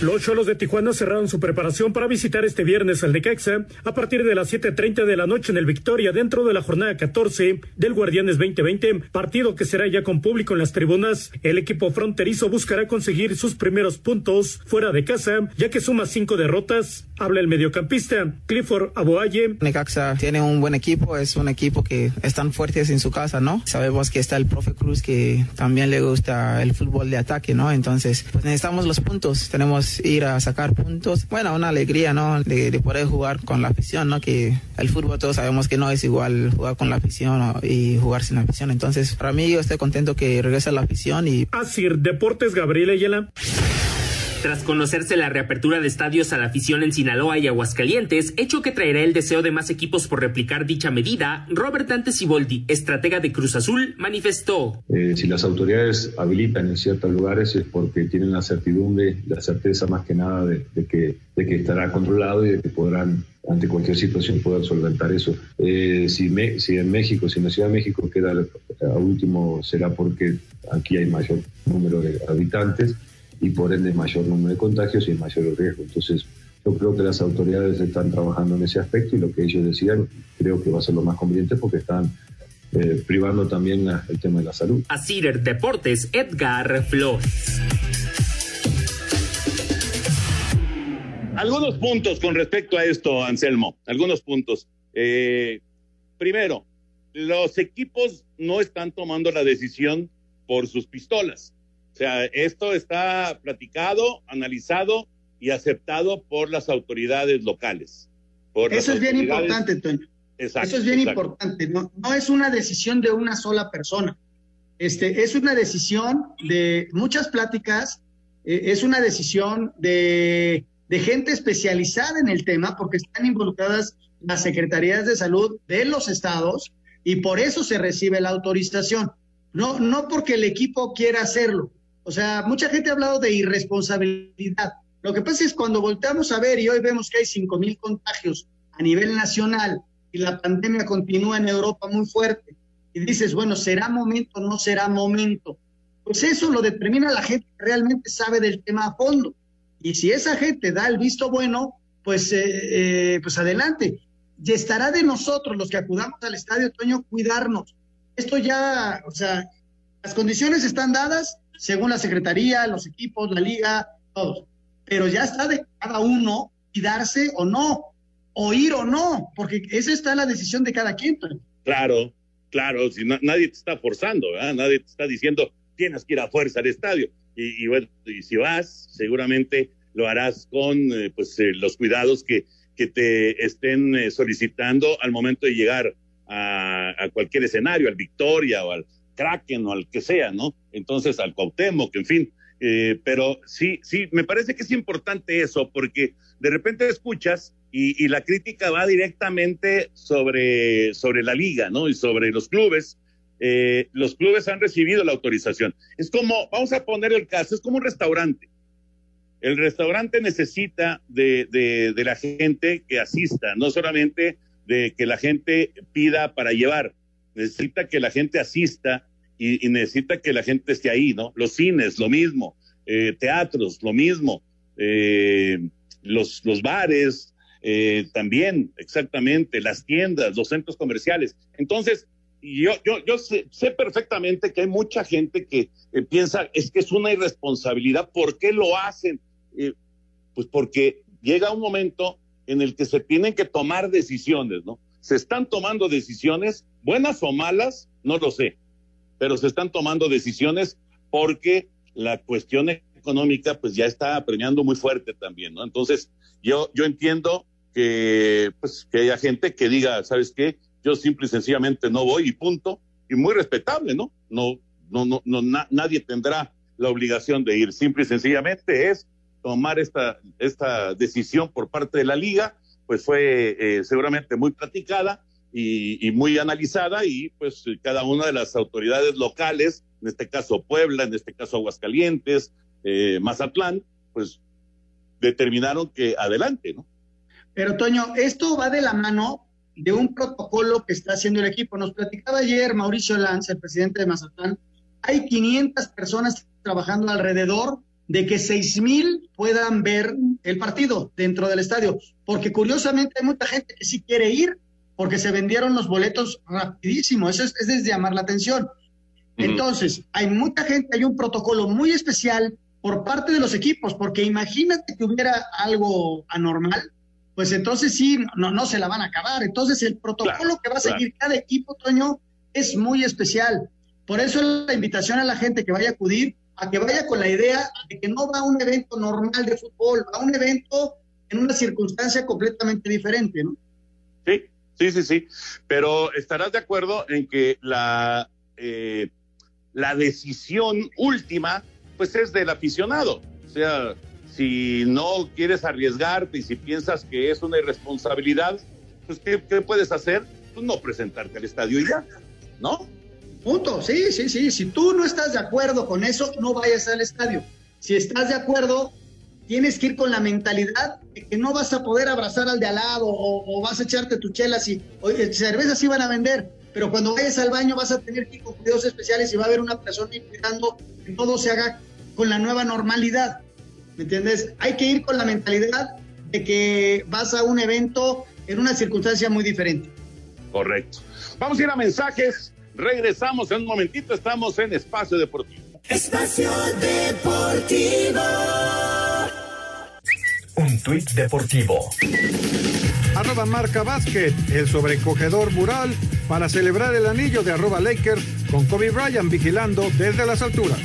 Los Cholos de Tijuana cerraron su preparación para visitar este viernes al Necaxa a partir de las 7.30 de la noche en el Victoria dentro de la jornada 14 del Guardianes 2020, partido que será ya con público en las tribunas. El equipo fronterizo buscará conseguir sus primeros puntos fuera de casa, ya que suma cinco derrotas. Habla el mediocampista Clifford Aboaye. Necaxa tiene un buen equipo, es un equipo que están fuertes en su casa, ¿no? Sabemos que está el profe Cruz que también le gusta el fútbol de ataque, ¿no? Entonces, pues necesitamos los puntos, tenemos ir a sacar puntos. Bueno, una alegría, ¿no? De, de, poder jugar con la afición, ¿no? Que el fútbol todos sabemos que no es igual jugar con la afición ¿no? y jugar sin la afición. Entonces, para mí yo estoy contento que regrese la afición y... Así, Deportes Gabriel Ayala. Tras conocerse la reapertura de estadios a la afición en Sinaloa y Aguascalientes, hecho que traerá el deseo de más equipos por replicar dicha medida, Robert Dante Siboldi, estratega de Cruz Azul, manifestó. Eh, si las autoridades habilitan en ciertos lugares es porque tienen la certidumbre, la certeza más que nada de, que, estará controlado y de que podrán ante cualquier situación poder solventar eso. Eh, si, me, si en México, si en la Ciudad de México queda a último, será porque aquí hay mayor número de habitantes y por ende mayor número de contagios y mayor riesgo. Entonces, yo creo que las autoridades están trabajando en ese aspecto y lo que ellos decían creo que va a ser lo más conveniente porque están eh, privando también la, el tema de la salud. A Cider Deportes, Edgar Flores. Algunos puntos con respecto a esto, Anselmo, algunos puntos. Eh, primero, los equipos no están tomando la decisión por sus pistolas. O sea, esto está platicado, analizado y aceptado por las autoridades locales. Por Eso es bien importante, Toño. Eso es bien importante, ¿no? no es una decisión de una sola persona. Este, es una decisión de muchas pláticas, eh, es una decisión de, de gente especializada en el tema, porque están involucradas las secretarías de salud de los estados y por eso se recibe la autorización. No, no porque el equipo quiera hacerlo. O sea, mucha gente ha hablado de irresponsabilidad. Lo que pasa es cuando volteamos a ver y hoy vemos que hay cinco mil contagios a nivel nacional y la pandemia continúa en Europa muy fuerte y dices, bueno, ¿será momento o no será momento? Pues eso lo determina la gente que realmente sabe del tema a fondo. Y si esa gente da el visto bueno, pues, eh, eh, pues adelante. Y estará de nosotros, los que acudamos al estadio Toño, cuidarnos. Esto ya, o sea, las condiciones están dadas según la Secretaría, los equipos, la liga, todos. Pero ya está de cada uno cuidarse o no, o ir o no, porque esa está la decisión de cada quien. Claro, claro, si nadie te está forzando, ¿verdad? nadie te está diciendo tienes que ir a fuerza al estadio. Y, bueno, y si vas, seguramente lo harás con eh, pues eh, los cuidados que, que te estén eh, solicitando al momento de llegar a, a, cualquier escenario, al Victoria o al Kraken o al que sea, ¿no? Entonces al Cuauhtémoc, en fin. pero sí, sí, me parece que es importante eso, porque de repente escuchas y, y, la crítica va directamente sobre, sobre la liga, ¿no? Y sobre los clubes. Eh, los clubes han recibido la autorización. Es como, vamos a poner el caso, es como un restaurante. El restaurante necesita de, de, de la gente que asista, no solamente de que la gente pida para llevar, necesita que la gente asista y, necesita que la gente esté ahí, ¿no? Los cines, lo mismo, eh, teatros, lo mismo, eh, los, los bares, eh, también, exactamente, las tiendas, los centros comerciales. Entonces, yo, yo, yo sé, sé perfectamente que hay mucha gente que piensa, es que es una irresponsabilidad, ¿por qué lo hacen? Pues porque llega un momento en el que se tienen que tomar decisiones, ¿no? Se están tomando decisiones, buenas o malas, no lo sé, pero se están tomando decisiones porque la cuestión económica pues ya está apremiando muy fuerte también, ¿no? Entonces, yo, yo entiendo que, pues, que haya gente que diga, ¿sabes qué? Yo simple y sencillamente no voy y punto. Y muy respetable, ¿no? No, no, no, no nadie tendrá la obligación de ir. Simple y sencillamente es tomar esta, esta decisión por parte de la liga, pues fue eh, seguramente muy platicada y, y, muy analizada y pues cada una de las autoridades locales, en este caso Puebla, en este caso Aguascalientes, eh, Mazatlán, pues determinaron que adelante, ¿no? Pero Toño, esto va de la mano de un protocolo que está haciendo el equipo. Nos platicaba ayer Mauricio Lanz, el presidente de Mazatlán, hay 500 personas trabajando alrededor de que 6 mil puedan ver el partido dentro del estadio, porque curiosamente hay mucha gente que sí quiere ir, porque se vendieron los boletos rapidísimo, eso es, es de llamar la atención. Uh -huh. Entonces, hay mucha gente, hay un protocolo muy especial por parte de los equipos, porque imagínate que hubiera algo anormal, pues entonces sí, no, no se la van a acabar. Entonces el protocolo claro, que va a seguir claro. cada equipo, Toño, es muy especial. Por eso la invitación a la gente que vaya a acudir, a que vaya con la idea de que no va a un evento normal de fútbol, va a un evento en una circunstancia completamente diferente, ¿no? Sí, sí, sí, sí. Pero estarás de acuerdo en que la, eh, la decisión última, pues es del aficionado. O sea, si no quieres arriesgarte y si piensas que es una irresponsabilidad, pues ¿qué, qué puedes hacer? Pues no presentarte al estadio y ya, ¿no? Punto, sí, sí, sí. Si tú no estás de acuerdo con eso, no vayas al estadio. Si estás de acuerdo, tienes que ir con la mentalidad de que no vas a poder abrazar al de al lado o, vas a echarte tu chela oye, cervezas sí van a vender, pero cuando vayas al baño vas a tener que ir cuidados especiales y va a haber una persona cuidando que todo se haga con la nueva normalidad. ¿Me entiendes? Hay que ir con la mentalidad de que vas a un evento en una circunstancia muy diferente. Correcto. Vamos a ir a mensajes. Regresamos en un momentito. Estamos en Espacio Deportivo. Espacio Deportivo. Un tuit deportivo. Arroba marca básquet, el sobrecogedor mural para celebrar el anillo de arroba Lakers con Kobe Bryant vigilando desde las alturas.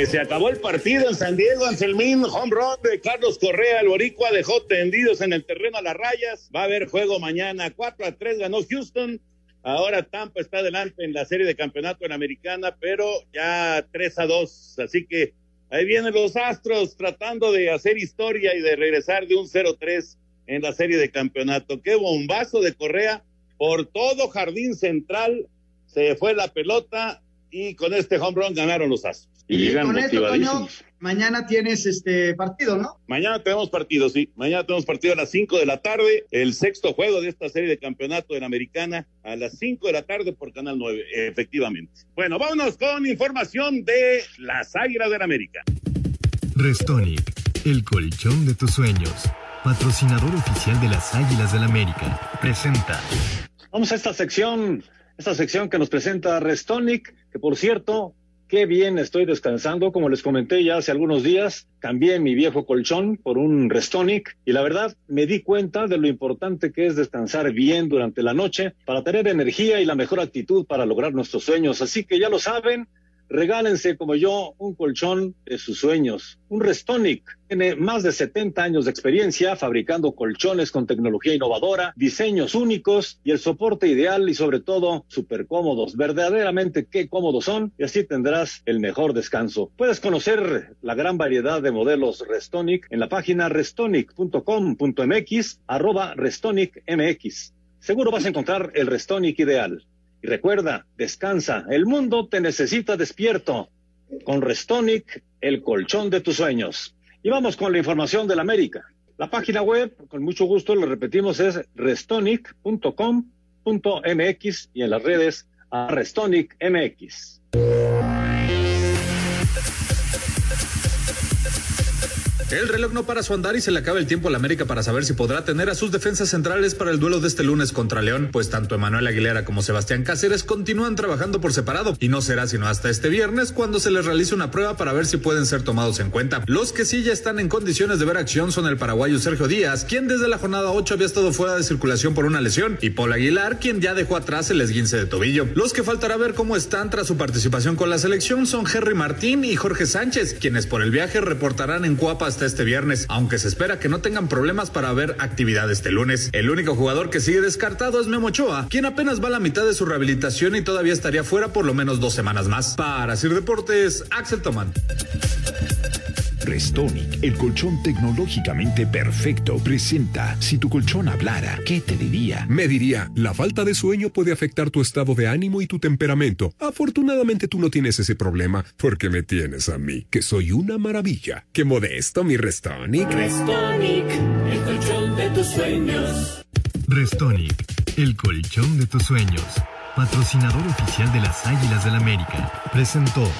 Pues se acabó el partido en San Diego, Anselmín, home run de Carlos Correa, el boricua dejó tendidos en el terreno a las rayas. Va a haber juego mañana, 4 a 3 ganó Houston. Ahora Tampa está adelante en la serie de campeonato en Americana, pero ya 3 a 2. Así que ahí vienen los Astros tratando de hacer historia y de regresar de un 0-3 en la serie de campeonato. Qué bombazo de Correa por todo jardín central. Se fue la pelota y con este home run ganaron los Astros. Y, llegan con esto, Toño, mañana tienes este partido, ¿no? Mañana tenemos partido, sí. Mañana tenemos partido a las 5 de la tarde, el sexto juego de esta serie de campeonato en Americana, a las 5 de la tarde por Canal 9, efectivamente. Bueno, vámonos con información de las Águilas del América. Restonic, el colchón de tus sueños, patrocinador oficial de las Águilas del América, presenta. Vamos a esta sección, esta sección que nos presenta Restonic, que por cierto Qué bien estoy descansando. Como les comenté ya hace algunos días, cambié mi viejo colchón por un Restonic y la verdad me di cuenta de lo importante que es descansar bien durante la noche para tener energía y la mejor actitud para lograr nuestros sueños. Así que ya lo saben, Regálense como yo un colchón de sus sueños. Un Restonic tiene más de 70 años de experiencia fabricando colchones con tecnología innovadora, diseños únicos y el soporte ideal y sobre todo súper cómodos. Verdaderamente qué cómodos son y así tendrás el mejor descanso. Puedes conocer la gran variedad de modelos Restonic en la página restonic.com.mx arroba restonicmx. Seguro vas a encontrar el Restonic ideal. Y recuerda, descansa, el mundo te necesita despierto. Con Restonic, el colchón de tus sueños. Y vamos con la información del América. La página web, con mucho gusto, lo repetimos, es restonic.com.mx y en las redes a restonicmx. El reloj no para su andar y se le acaba el tiempo a la América para saber si podrá tener a sus defensas centrales para el duelo de este lunes contra León, pues tanto Emanuel Aguilera como Sebastián Cáceres continúan trabajando por separado y no será sino hasta este viernes cuando se les realice una prueba para ver si pueden ser tomados en cuenta. Los que sí ya están en condiciones de ver acción son el paraguayo Sergio Díaz, quien desde la jornada 8 había estado fuera de circulación por una lesión, y Paul Aguilar, quien ya dejó atrás el esguince de tobillo. Los que faltará ver cómo están tras su participación con la selección son Henry Martín y Jorge Sánchez, quienes por el viaje reportarán en Cuapa hasta este viernes, aunque se espera que no tengan problemas para ver actividad este lunes. El único jugador que sigue descartado es Memo Ochoa, quien apenas va a la mitad de su rehabilitación y todavía estaría fuera por lo menos dos semanas más. Para Sir Deportes, Axel Tomán. Restonic, el colchón tecnológicamente perfecto, presenta Si tu colchón hablara, ¿qué te diría? Me diría, la falta de sueño puede afectar tu estado de ánimo y tu temperamento. Afortunadamente tú no tienes ese problema, porque me tienes a mí, que soy una maravilla. Qué modesto mi Restonic. Restonic, el colchón de tus sueños. Restonic, el colchón de tus sueños, patrocinador oficial de las Águilas del América, presentó.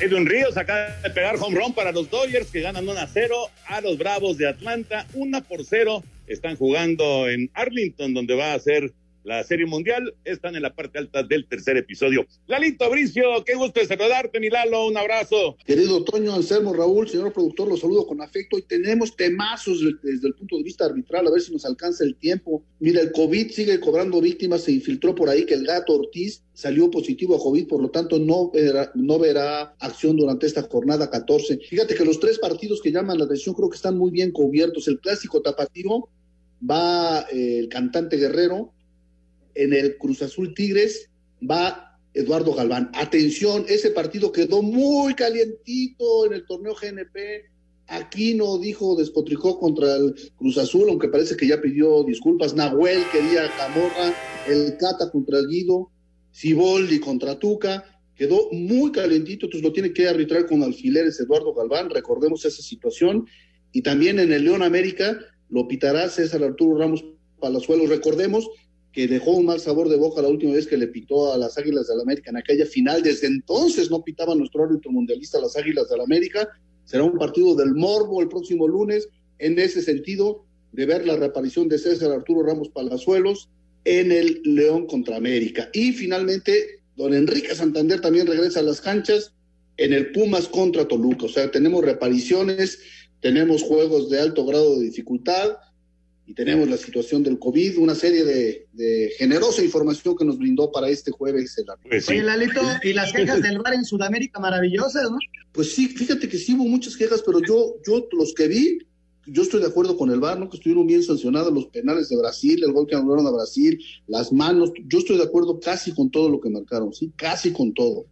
Edwin Ríos acaba de pegar home run para los Dodgers que ganan 1 a 0 a los Bravos de Atlanta. 1 por 0. Están jugando en Arlington, donde va a ser la Serie Mundial. Están en la parte alta del tercer episodio. Lalito Bricio, qué gusto saludarte, mi Lalo. Un abrazo. Querido Toño, Anselmo, Raúl, señor productor, los saludo con afecto. Y tenemos temazos desde el punto de vista arbitral, a ver si nos alcanza el tiempo. Mira, el COVID sigue cobrando víctimas. Se infiltró por ahí que el gato Ortiz salió positivo a COVID, por lo tanto no verá, no verá acción durante esta jornada 14. Fíjate que los tres partidos que llaman la atención creo que están muy bien cubiertos. El clásico tapatío va eh, el cantante Guerrero, en el Cruz Azul Tigres va Eduardo Galván. Atención, ese partido quedó muy calientito en el torneo GNP. Aquí no dijo, despotricó contra el Cruz Azul, aunque parece que ya pidió disculpas. Nahuel quería Camorra, el Cata contra el Guido, Ciboldi contra Tuca. Quedó muy calientito, entonces lo tiene que arbitrar con alfileres Eduardo Galván. Recordemos esa situación. Y también en el León América lo pitará César Arturo Ramos Palazuelos. Recordemos que dejó un mal sabor de boca la última vez que le pitó a las Águilas del la América en aquella final. Desde entonces no pitaba nuestro árbitro mundialista las Águilas del la América. Será un partido del morbo el próximo lunes en ese sentido de ver la reaparición de César Arturo Ramos Palazuelos en el León contra América. Y finalmente, don Enrique Santander también regresa a las canchas en el Pumas contra Toluca. O sea, tenemos reapariciones, tenemos juegos de alto grado de dificultad y tenemos la situación del COVID, una serie de, generosa información que nos brindó para este jueves. El pues Oye, Lalito, y las quejas del bar en Sudamérica maravillosas, ¿no? Pues sí, fíjate que sí hubo muchas quejas, pero yo, yo los que vi, yo estoy de acuerdo con el VAR, ¿no? Que estuvieron bien sancionados los penales de Brasil, el gol que anularon a Brasil, las manos. Yo estoy de acuerdo casi con todo lo que marcaron, sí, casi con todo.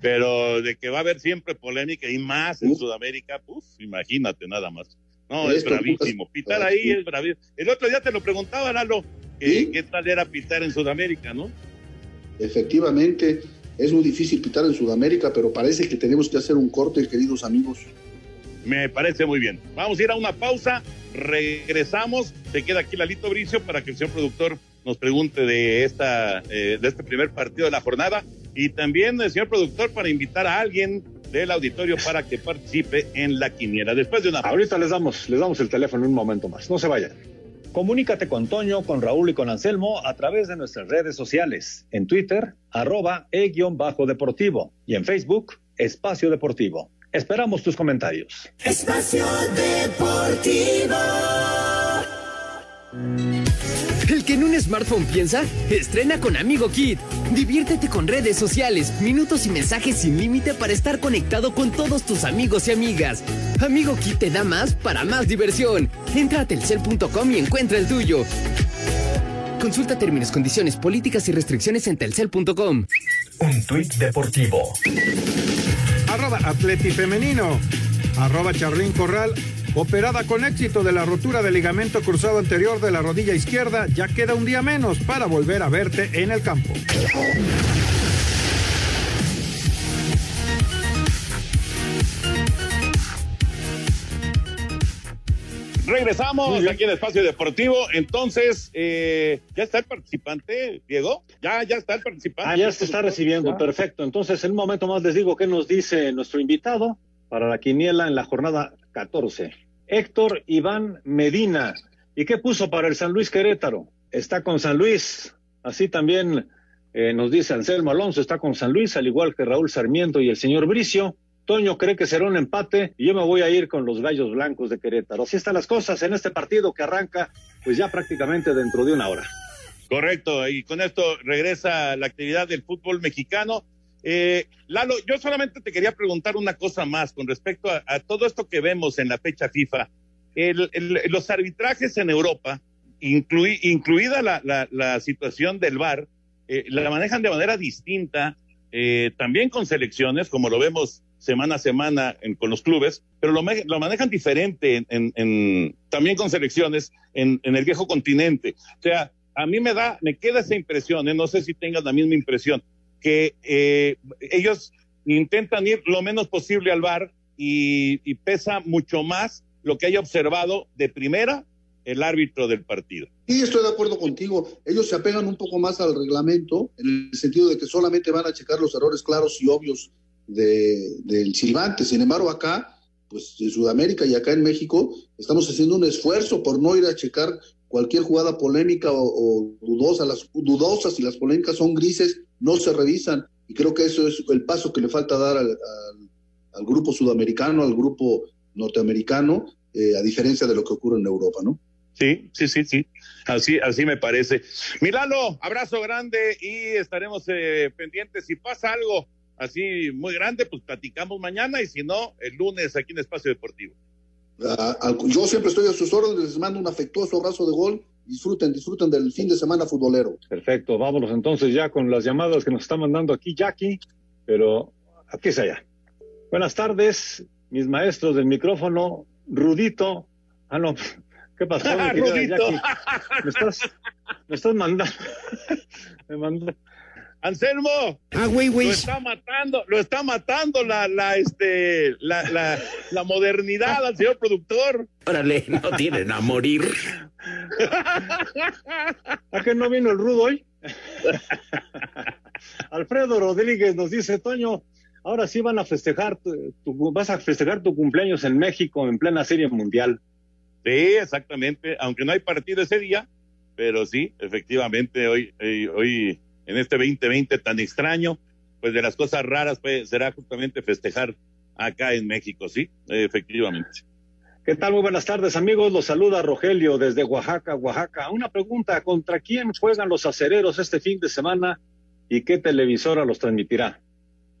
Pero de que va a haber siempre polémica y más en Sudamérica, pues imagínate nada más. No, es bravísimo. Pitar ahí es bravísimo. El otro día te lo preguntaba, Lalo, qué tal era pitar en Sudamérica, ¿no? Efectivamente, es muy difícil pitar en Sudamérica, pero parece que tenemos que hacer un corte, queridos amigos. Me parece muy bien. Vamos a ir a una pausa, regresamos, se queda aquí Lalito Bricio para que el señor productor nos pregunte de esta eh, de este primer partido de la jornada y también el señor productor para invitar a alguien del auditorio para que participe en la quiniela. Después de una Ahorita les damos les damos el teléfono un momento más. No se vayan. Comunícate con Toño, con Raúl y con Anselmo a través de nuestras redes sociales. En Twitter, arroba e-deportivo y en Facebook, Espacio Deportivo. Esperamos tus comentarios. Espacio Deportivo. El que en un smartphone piensa, estrena con Amigo Kit. Diviértete con redes sociales, minutos y mensajes sin límite para estar conectado con todos tus amigos y amigas. Amigo Kit te da más para más diversión. Entra a telcel.com y encuentra el tuyo. Consulta términos, condiciones, políticas y restricciones en telcel.com. Un tuit deportivo arroba Atleti Femenino, arroba Charlín Corral, operada con éxito de la rotura del ligamento cruzado anterior de la rodilla izquierda, ya queda un día menos para volver a verte en el campo. Regresamos aquí en Espacio Deportivo. Entonces, eh, ¿ya está el participante, Diego? ¿Ya, ya está el participante? Ah, ya se está recibiendo, perfecto. Entonces, en un momento más les digo qué nos dice nuestro invitado para la quiniela en la jornada 14. Héctor Iván Medina. ¿Y qué puso para el San Luis Querétaro? Está con San Luis. Así también eh, nos dice Anselmo Alonso, está con San Luis, al igual que Raúl Sarmiento y el señor Bricio. Toño cree que será un empate y yo me voy a ir con los Gallos Blancos de Querétaro. Así están las cosas en este partido que arranca pues ya prácticamente dentro de una hora. Correcto, y con esto regresa la actividad del fútbol mexicano. Eh, Lalo, yo solamente te quería preguntar una cosa más con respecto a, todo esto que vemos en la fecha FIFA. los arbitrajes en Europa, incluida la, situación del VAR, eh, la manejan de manera distinta, eh, también con selecciones, como lo vemos semana a semana con los clubes, pero lo, lo manejan diferente en, también con selecciones en, el viejo continente. O sea, a mí me da, me queda esa impresión, ¿eh? no sé si tengan la misma impresión, que eh, ellos intentan ir lo menos posible al bar y, pesa mucho más lo que haya observado de primera el árbitro del partido. Sí, estoy de acuerdo contigo. Ellos se apegan un poco más al reglamento, en el sentido de que solamente van a checar los errores claros y obvios de, del silbante. Sin embargo, acá, pues en Sudamérica y acá en México, estamos haciendo un esfuerzo por no ir a checar cualquier jugada polémica o, dudosa. Las dudosas y las polémicas son grises, no se revisan. Y creo que eso es el paso que le falta dar al, al, grupo sudamericano, al grupo norteamericano, eh, a diferencia de lo que ocurre en Europa, ¿no? Sí, sí, sí, sí. Así, así me parece. Milalo, abrazo grande y estaremos eh, pendientes. Si pasa algo así muy grande, pues platicamos mañana y si no, el lunes aquí en Espacio Deportivo. Ah, yo siempre estoy a sus órdenes, les mando un afectuoso abrazo de gol. Disfruten, disfruten del fin de semana futbolero. Perfecto, vámonos entonces ya con las llamadas que nos está mandando aquí Jackie, pero aquí es allá. Buenas tardes, mis maestros del micrófono, Rudito. Ah, no, ¿qué pasó? Rudito. Me estás, me estás mandando, me mandó, Anselmo. Ah, güey, güey. Lo está matando, lo está matando la, la, este, la, la, la modernidad al señor productor. Órale, no tienen a morir. ¿A qué no vino el rudo hoy? Alfredo Rodríguez nos dice, Toño, ahora sí van a festejar, tu, vas a festejar tu cumpleaños en México en plena serie mundial. Sí, exactamente, aunque no hay partido ese día, pero sí, efectivamente, hoy, hoy, hoy en este 2020 tan extraño, pues de las cosas raras pues, será justamente festejar acá en México, sí, efectivamente. ¿Qué tal? Muy buenas tardes, amigos. Los saluda Rogelio desde Oaxaca, Oaxaca. Una pregunta, ¿contra quién juegan los acereros este fin de semana y qué televisora los transmitirá?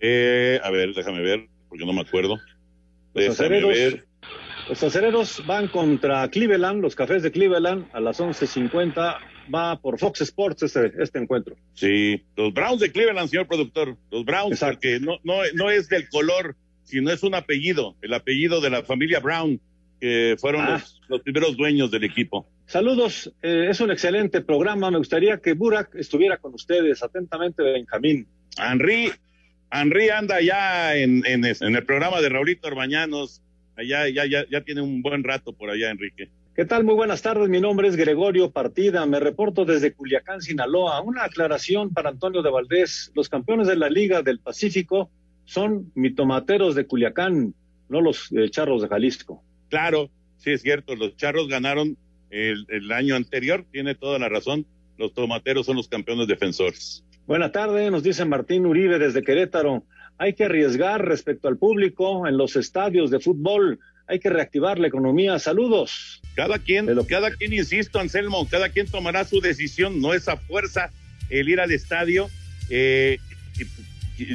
Eh, a ver, déjame ver, porque no me acuerdo. Los acereros, los acereros van contra Cleveland, los cafés de Cleveland, a las 11.50. Va por Fox Sports este, este encuentro. Sí, los Browns de Cleveland, señor productor. Los Browns, porque no, no, no es del color, sino es un apellido, el apellido de la familia Brown, que fueron Ah. los, los primeros dueños del equipo. Saludos, eh, es un excelente programa. Me gustaría que Burak estuviera con ustedes. Atentamente, Benjamín. Henry, Henry anda ya en, en, en el programa de Raulito Orbañanos. Allá, ya, ya, ya tiene un buen rato por allá, Enrique. ¿Qué tal? Muy buenas tardes. Mi nombre es Gregorio Partida. Me reporto desde Culiacán, Sinaloa. Una aclaración para Antonio de Valdés. Los campeones de la Liga del Pacífico son mitomateros de Culiacán, no los eh, charros de Jalisco. Claro, sí es cierto, los charros ganaron el, el año anterior, tiene toda la razón. Los tomateros son los campeones defensores. Buena tarde, nos dice Martín Uribe desde Querétaro. Hay que arriesgar respecto al público en los estadios de fútbol. Hay que reactivar la economía. Saludos. Cada quien, cada quien, insisto, Anselmo, cada quien tomará su decisión, no es a fuerza el ir al estadio. Eh,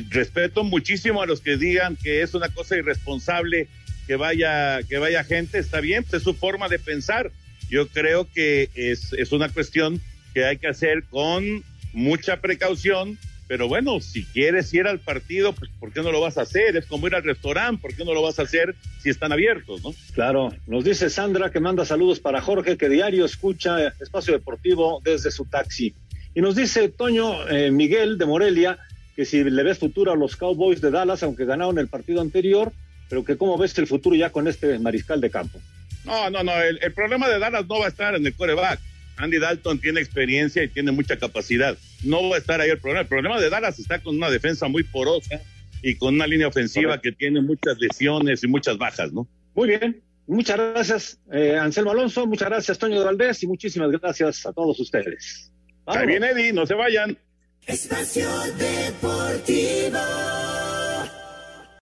respeto muchísimo a los que digan que es una cosa irresponsable que vaya, que vaya gente, está bien, pues es su forma de pensar. Yo creo que es, es una cuestión que hay que hacer con mucha precaución, pero bueno, si quieres ir al partido, pues ¿por qué no lo vas a hacer? Es como ir al restaurante, ¿por qué no lo vas a hacer si están abiertos, no? Claro, nos dice Sandra que manda saludos para Jorge, que diario escucha Espacio Deportivo desde su taxi. Y nos dice Toño eh, Miguel de Morelia que si le ves futuro a los Cowboys de Dallas, aunque ganaron el partido anterior, pero que cómo ves el futuro ya con este mariscal de campo. No, no, no. El, el problema de Dallas no va a estar en el coreback. Andy Dalton tiene experiencia y tiene mucha capacidad. No va a estar ahí el problema. El problema de Dallas está con una defensa muy porosa y con una línea ofensiva que tiene muchas lesiones y muchas bajas, ¿no? Muy bien. Muchas gracias, eh, Anselmo Alonso. Muchas gracias, Toño de Valdés. Y muchísimas gracias a todos ustedes. Ahí viene Eddie, no se vayan. Espacio Deportivo.